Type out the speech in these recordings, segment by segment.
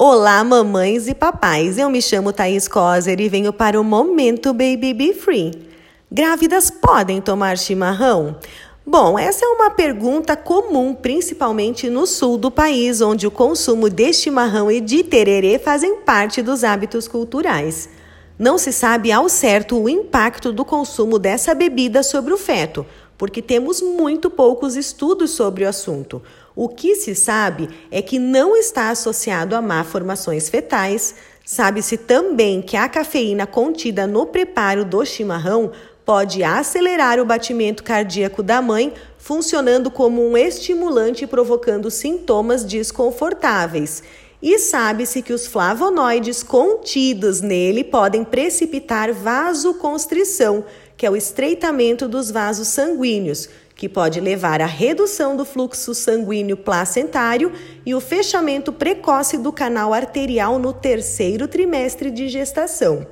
Olá, mamães e papais. Eu me chamo Thaís Coser e venho para o Momento Baby Be Free. Grávidas podem tomar chimarrão? Bom, essa é uma pergunta comum, principalmente no sul do país, onde o consumo de chimarrão e de tererê fazem parte dos hábitos culturais. Não se sabe ao certo o impacto do consumo dessa bebida sobre o feto, porque temos muito poucos estudos sobre o assunto. O que se sabe é que não está associado a má formações fetais. Sabe-se também que a cafeína contida no preparo do chimarrão pode acelerar o batimento cardíaco da mãe, funcionando como um estimulante provocando sintomas desconfortáveis. E sabe-se que os flavonoides contidos nele podem precipitar vasoconstrição, que é o estreitamento dos vasos sanguíneos, que pode levar à redução do fluxo sanguíneo placentário e o fechamento precoce do canal arterial no terceiro trimestre de gestação.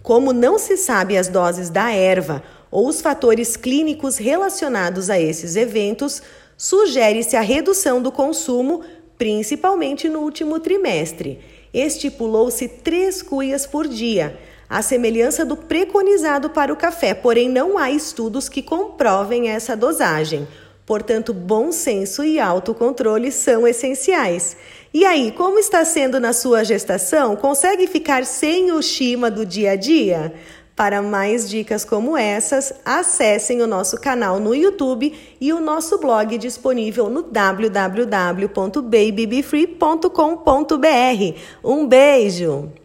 Como não se sabe as doses da erva ou os fatores clínicos relacionados a esses eventos, sugere-se a redução do consumo, principalmente no último trimestre. Estipulou-se três cuias por dia a semelhança do preconizado para o café, porém não há estudos que comprovem essa dosagem. Portanto, bom senso e autocontrole são essenciais. E aí, como está sendo na sua gestação? Consegue ficar sem o shima do dia a dia? Para mais dicas como essas, acessem o nosso canal no YouTube e o nosso blog disponível no www.babybefree.com.br. Um beijo!